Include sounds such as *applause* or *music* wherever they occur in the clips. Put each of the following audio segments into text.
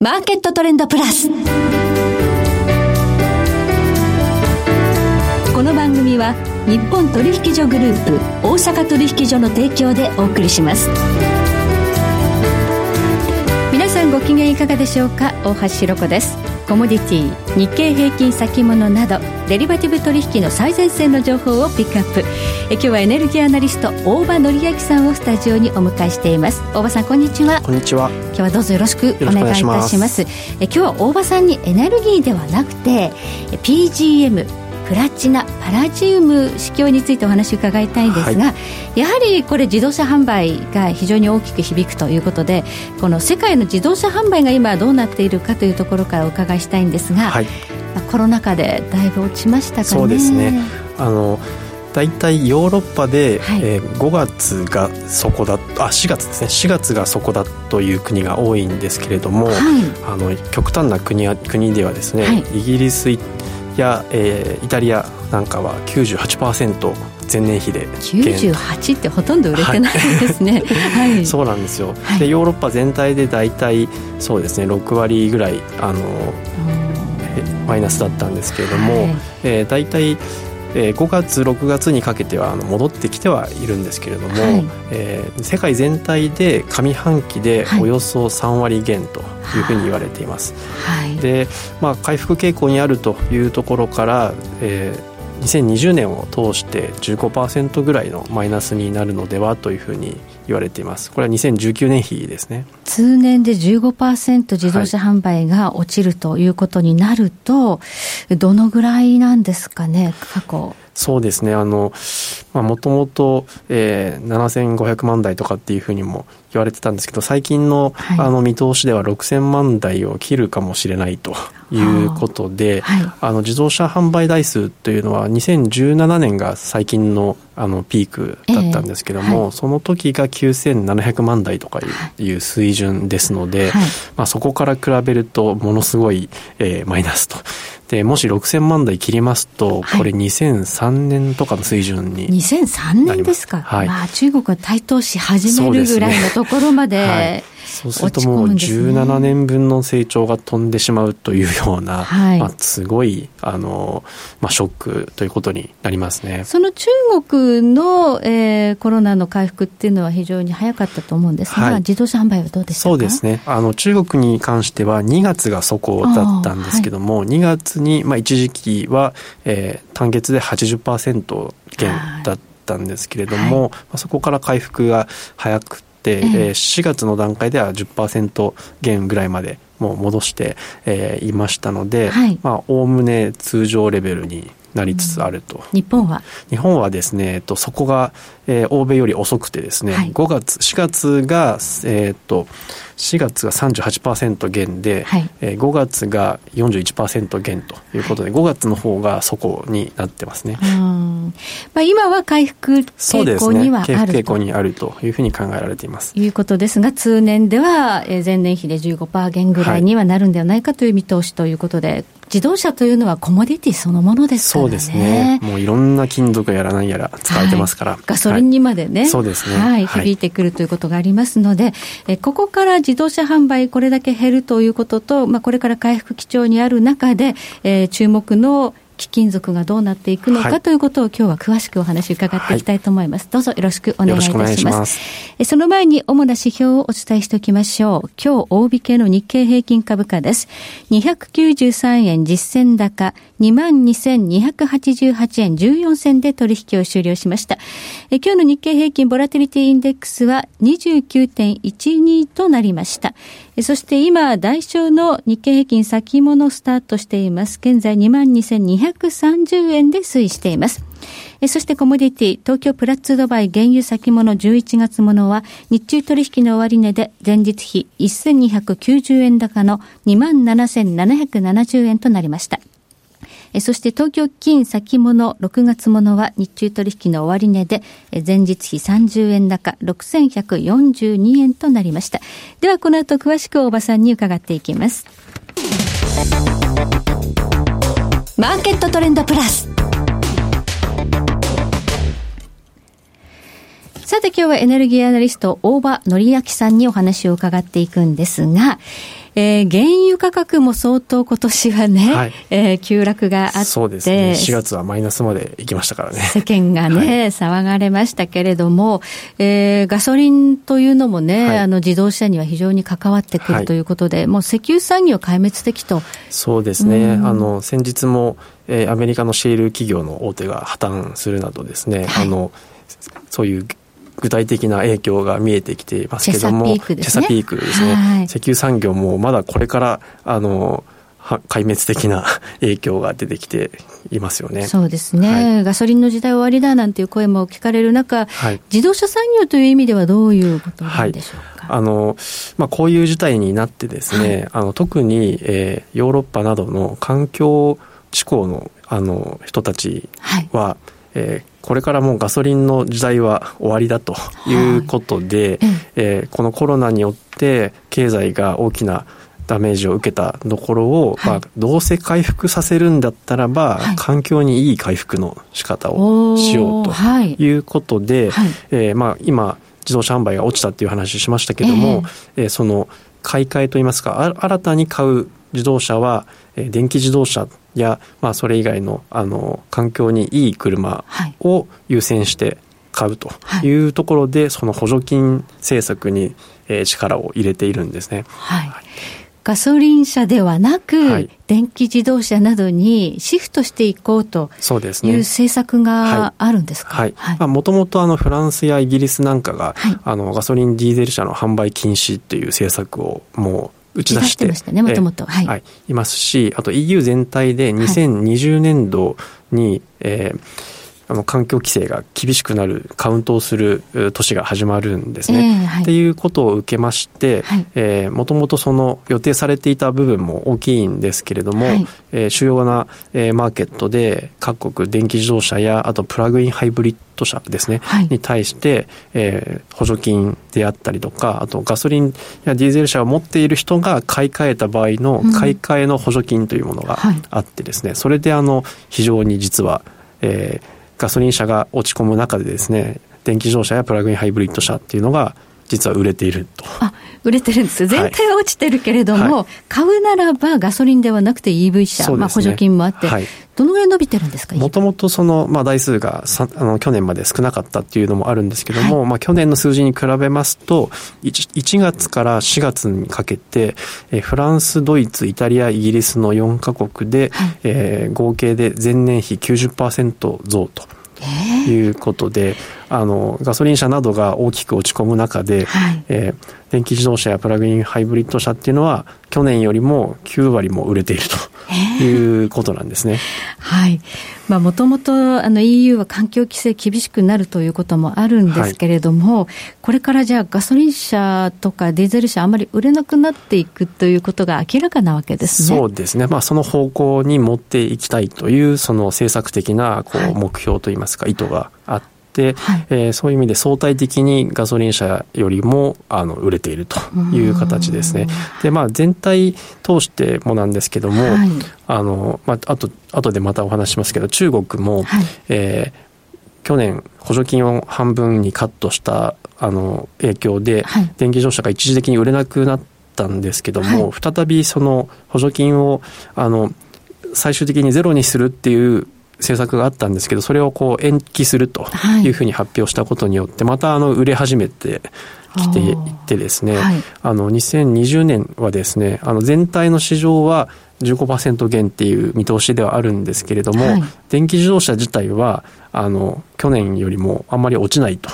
マーケットトレンドプラス。この番組は日本取引所グループ大阪取引所の提供でお送りします。皆さんご機嫌いかがでしょうか？大橋ろ子ですコモディティ日経平均先物などデリバティブ取引の最前線の情報をピックアップ。え今日はエネルギーアナリスト大場紀明さんをスタジオにお迎えしています。大場さんこんにちは。こんにちは。今日はどうぞよろしくお願いいたします。え今日は大場さんにエネルギーではなくて PGM プラチナパラジウム市況についてお話を伺いたいんですが、はい、やはりこれ自動車販売が非常に大きく響くということでこの世界の自動車販売が今どうなっているかというところからお伺いしたいんですが、はい、コロナ禍でだいぶ落ちましたかね。そうですね。あの大体ヨーロッパで、はい、えー、5月がそこだあ4月ですね。4月がそこだという国が多いんですけれども、はい、あの極端な国国ではですね、はい、イギリスや、えー、イタリアなんかは98%前年比で98ってほとんど売れてないですね、はい、そうなんですよ、はい、でヨーロッパ全体で大体そうですね6割ぐらいあのマイナスだったんですけれども、はい。えー、大体えー、5月6月にかけてはあの戻ってきてはいるんですけれども、はい、えー、世界全体で上半期でおよそ3割減というふうに言われています。はい、で、まあ、回復傾向にあるというところから、えー2020年を通して15%ぐらいのマイナスになるのではというふうに言われています。これは2019年比ですね。通年で15%自動車販売が落ちるということになると、はい、どのぐらいなんですかね過去そうですね。あのもともと7500万台とかっていうふうにも言われてたんですけど最近の,、あの見通しでは6000万台を切るかもしれないということで、はい、あの自動車販売台数というのは2017年が最近のあのピークだったんですけども、えーはい、その時が9700万台とかいう水準ですので、はい、まあ、そこから比べるとものすごい、えー、マイナスと。でもし6000万台切りますと、これ2003年とかの水準に2003年ですか、はい、まあ、中国が台頭し始めるぐらいのところまで、そうするともう17年分の成長が飛んでしまうというような、はい、まあ、すごいあの、まあ、ショックということになりますね。その中国の、えー、コロナの回復っていうのは非常に早かったと思うんですが、はい、自動車販売はどうでしたか？そうですね。あの中国に関しては2月がそこだったんですけども、はい、2月に、まあ、一時期は、えー、単月で80%減だったんですけれども、はい、まあ、そこから回復が早く、えー、4月の段階では10%減ぐらいまでもう戻して、えー、いましたので、おおむね通常レベルになりつつあると、うん、日本は？日本はですね、えっと、そこが、えー、欧米より遅くてですね、はい、5月4月が、えー、っと4月が38%減で、はい、えー、5月が41%減ということで、はい、5月の方が底になってますね。まあ、今は回復傾向にはある、ね、傾向にあるというふうに考えられています。いうことですが、通年では前年比で15%減ぐらいにはなるんではないかという見通しということで、はい自動車というのはコモディティそのものですからね。そうですね。もういろんな金属やら何やら使われてますから。はい、ガソリンにまでね、はい、そうですね。はい、響いてくるということがありますので、えここから自動車販売これだけ減るということと、まあ、これから回復基調にある中で、えー、注目の貴金属がどうなっていくのか、はい、ということを今日は詳しくお話伺っていきたいと思います。はい、どうぞよろしくお願いいたします。ますその前に主な指標をお伝えしておきましょう。今日大引けの日経平均株価です。293円実践高22,288円14銭で取引を終了しました。え今日の日経平均ボラティリティインデックスは29.12となりました。えそして今、代償の日経平均先物スタートしています。現在22,230円で推移しています。そしてコモディティ、東京プラッツドバイ原油先物11月ものは、日中取引の終値で前日比1290円高の27,770円となりました。そして東京金先物6月ものは日中取引の終値で前日比30円高6142円となりました。ではこの後詳しく大場さんに伺っていきます。マーケットトレンドプラス。さて今日はエネルギーアナリスト大場則明さんにお話を伺っていくんですが、えー、原油価格も相当今年はね、はい、えー、急落があって。そうですね。4月はマイナスまで行きましたからね。世間がね、はい、騒がれましたけれども、えー、ガソリンというのもね、はい、あの自動車には非常に関わってくるということで、もう石油産業壊滅的と。そうですね。あの、先日も、えー、アメリカのシェール企業の大手が破綻するなどですね、あの、そういう具体的な影響が見えてきていますけども、チェサピークですね。はい、石油産業もまだこれから、あの、壊滅的な影響が出てきていますよね。そうですね、はい、ガソリンの時代終わりだなんていう声も聞かれる中、はい、自動車産業という意味ではどういうことなんでしょうか？はい、あのまあ、こういう事態になってですね、あの特に、えー、ヨーロッパなどの環境志向のあの人たちは、はい、えーこれからもうガソリンの時代は終わりだということで、はい、えー、このコロナによって経済が大きなダメージを受けたところを、はい、まあ、どうせ回復させるんだったらば、はい、環境にいい回復の仕方をしようとい。うことで、はい、えー、まあ、今自動車販売が落ちたっていう話しましたけども、えー、えー、その買い替えといいますか新たに買う自動車は、えー、電気自動車や、まあ、それ以外のあの環境にいい車を優先して買うとい。うところで、はい、その補助金政策に、えー、力を入れているんですね。はい、ガソリン車ではなく、はい、電気自動車などにシフトしていこうという政策があるんですか？もともとフランスやイギリスなんかが、はい、あのガソリンディーゼル車の販売禁止っていう政策をもう打ち出してましたね、もともと。はい、はい。いますし、あと EU 全体で2020年度に、はい、えーあの環境規制が厳しくなるカウントをする年が始まるんですね。えーはい、っていうことを受けまして、はい、えー、もともとその予定されていた部分も大きいんですけれども、はい、えー、主要な、えー、マーケットで各国電気自動車やあとプラグインハイブリッド車ですね、はい、に対して、えー、補助金であったりとかあとガソリンやディーゼル車を持っている人が買い替えた場合の買い替えの補助金というものがあってですね、うん、それであの非常に実は、えー、ガソリン車が落ち込む中でですね電気自動車やプラグインハイブリッド車っていうのが実は売れていると。あ売れてるんです全体は落ちてるけれども、はい、買うならばガソリンではなくて EV 車、ね、まあ、補助金もあって、はい、どのぐらい伸びてるんですか？もともとその、まあ、台数がさあの去年まで少なかったっていうのもあるんですけども、はい、まあ、去年の数字に比べますと 1, 1月から4月にかけて、えフランスドイツイタリアイギリスの4カ国で、はい、えー、合計で前年比90%増と。いうことで、あのガソリン車などが大きく落ち込む中で、はい、えー、電気自動車やプラグインハイブリッド車っていうのは去年よりも9割も売れているということなんですね。はい。まあもともとあの EU は環境規制厳しくなるということもあるんですけれども、はい、これからじゃあガソリン車とかディーゼル車あまり売れなくなっていくということが明らかなわけですね。そうですね。まあその方向に持っていきたいというその政策的なこう目標といいますか、意図があって。はい、えー、そういう意味で相対的にガソリン車よりもあの売れているという形ですね。でまあ全体通してもなんですけども、はい、あのまああと後でまたお話しますけど中国も、はい、えー、去年補助金を半分にカットしたあの影響で、はい、電気自動車が一時的に売れなくなったんですけども、はい、再びその補助金をあの最終的にゼロにするっていう政策があったんですけどそれをこう延期するとい。うふうに発表したことによって、またあの売れ始めてきていってですね、はい、あの2020年はですねあの全体の市場は15%減っていう見通しではあるんですけれども、はい、電気自動車自体はあの去年よりもあんまり落ちないと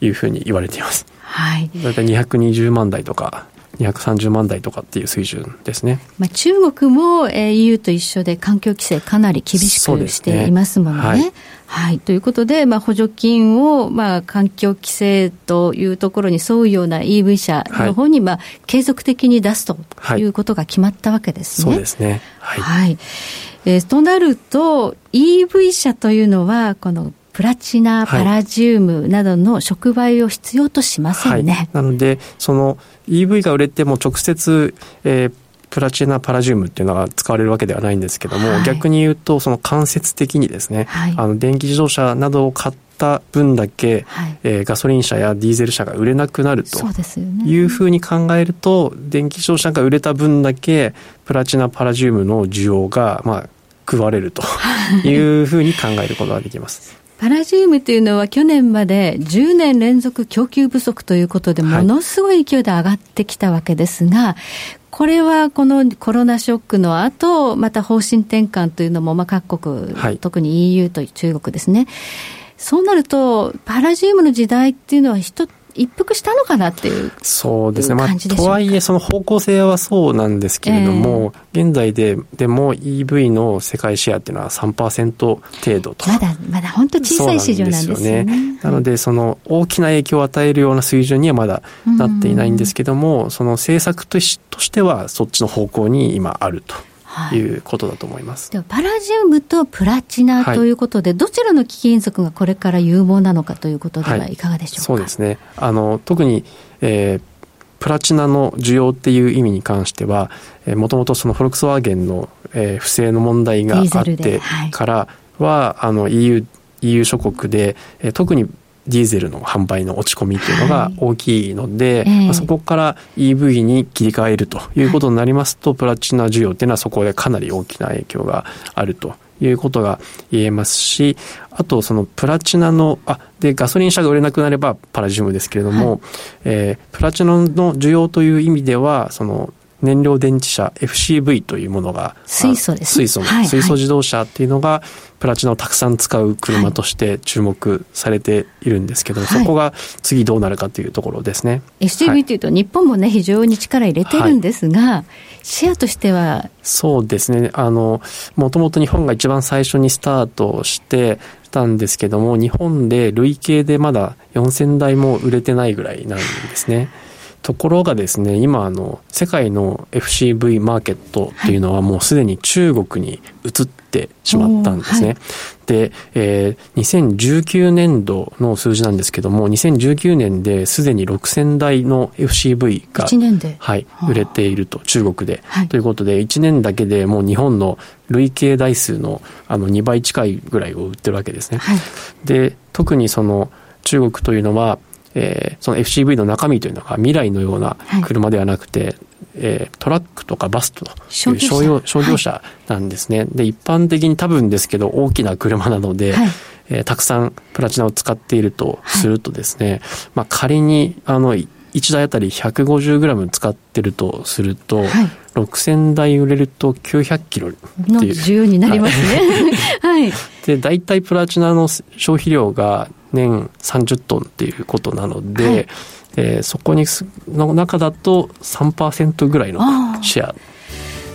い。うふうに言われています。はい、だいたい220万台とか230万台とかっていう水準ですね。まあ、中国も EU と一緒で環境規制かなり厳しくしていますものね。はい、はい、ということで、まあ、補助金を、まあ、環境規制というところに沿うような EV 車の方に、まあ、継続的に出すということが決まったわけですね。そうですね。はい。はい、えー、となると、EV 車というのは、このプラチナ、パラジウムなどの触媒を必要としませんね。はい、なので、その EV が売れても直接、えープラチナパラジウムっていうのが使われるわけではないんですけども、はい、逆に言うとその間接的にですね、はい、あの電気自動車などを買った分だけ、はい、えー、ガソリン車やディーゼル車が売れなくなるというふうに考えると、電気自動車が売れた分だけプラチナパラジウムの需要が、まあ、食われると *laughs* いうふうに考えることができます。パラジウムというのは去年まで10年連続供給不足ということでものすごい勢いで上がってきたわけですが、はい、これはこのコロナショックの後、また方針転換というのも、まあ、各国、はい、特に EU と中国ですね。そうなると、パラジウムの時代っていうのは一一服したのかなっていうそうですね、まあ、とはいえ、その方向性はそうなんですけれども、えー、現在ででも EV の世界シェアっていうのは3%程度と。まだ、まだ本当小さい市場なんですよね。なので、その大きな影響を与えるような水準にはまだなっていないんですけども、その政策としてはそっちの方向に今あると。いうことだと思います。ではパラジウムとプラチナということで、はい、どちらの貴金属がこれから有望なのかということではいかがでしょうか？そうですね。あの特に、えー、プラチナの需要っていう意味に関しては、もともとそのフォルクスワーゲンの、えー、不正の問題があってからは、はい、あの EU EU 諸国で、えー、特にディーゼルの販売の落ち込みというのが大きいので、はいまあ、そこから EV に切り替えるということになりますと、はい、プラチナ需要っていうのはそこでかなり大きな影響があるということが言えますし、あとそのプラチナの、あ、で、ガソリン車が売れなくなればパラジウムですけれども、はい、えー、プラチナの需要という意味では、その燃料電池車 FCV というものが水素です、水素の、はい、水素自動車っていうのがプラチナをたくさん使う車として注目されているんですけど、はい、そこが次どうなるかというところですね。FCV とい。うと日本もね非常に力入れてるんですが、はい、シェアとしては？そうですね。あのもともと日本が一番最初にスタートしてたんですけども日本で累計でまだ4000台も売れてないぐらいなんですね。ところがですね、今あの、世界の FCV マーケットっていうのはもうすでに中国に移ってしまったんですね。はい、で、えー、2019年度の数字なんですけども、2019年ですでに6000台の FCV が、はい、売れていると、中国で。はい、ということで、1年だけでもう日本の累計台数のあの2倍近いぐらいを売ってるわけですね。はい、で、特にその中国というのは、えー、その FCV の中身というのが未来のような車ではなくて、はい、えー、トラックとかバスという商用商業車なんですね、はい、で一般的に多分ですけど大きな車なので、はい、えー、たくさんプラチナを使っているとするとですね、まあ、仮にあの1台あたり 150g 使ってるとすると、はい、6000台売れると900キロっていう。の需要になりますね。はい。で、大体プラチナの消費量が年30トンっていうことなので、はい、えー、そこにの中だと3%ぐらいのシェア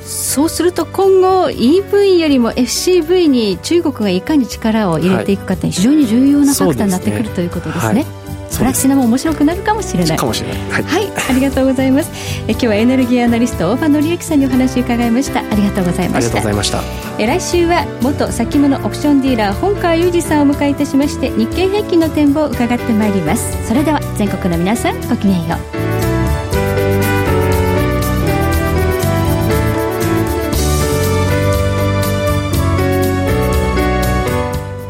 そうすると今後 EV よりも FCV に中国がいかに力を入れていくかって非常に重要なファクターになってくる、ということですね。はいプラチナも面白くなるかもしれない。かもしれない、はい、はい、ありがとうございます。え今日はエネルギーアナリスト大場紀之さんにお話を伺いました。ありがとうございました。ありがとうございました。え来週は元先物オプションディーラー本川裕二さんを迎えいたしまして日経平均の展望を伺ってまいります。それでは全国の皆さんごきげんよう